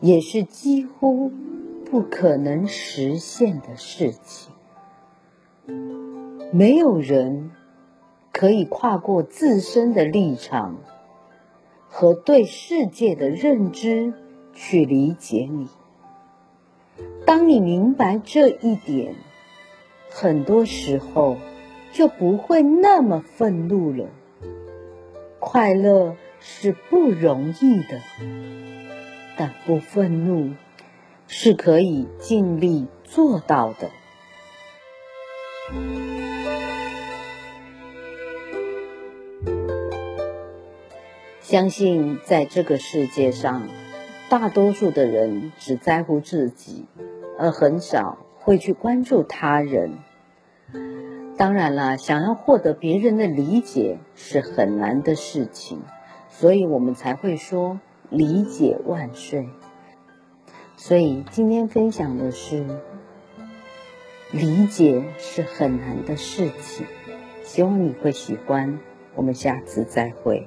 也是几乎不可能实现的事情。没有人可以跨过自身的立场和对世界的认知去理解你。当你明白这一点，很多时候就不会那么愤怒了。快乐是不容易的，但不愤怒是可以尽力做到的。相信在这个世界上，大多数的人只在乎自己，而很少会去关注他人。当然了，想要获得别人的理解是很难的事情，所以我们才会说“理解万岁。所以今天分享的是理解是很难的事情希望你会喜欢。我们下次再会。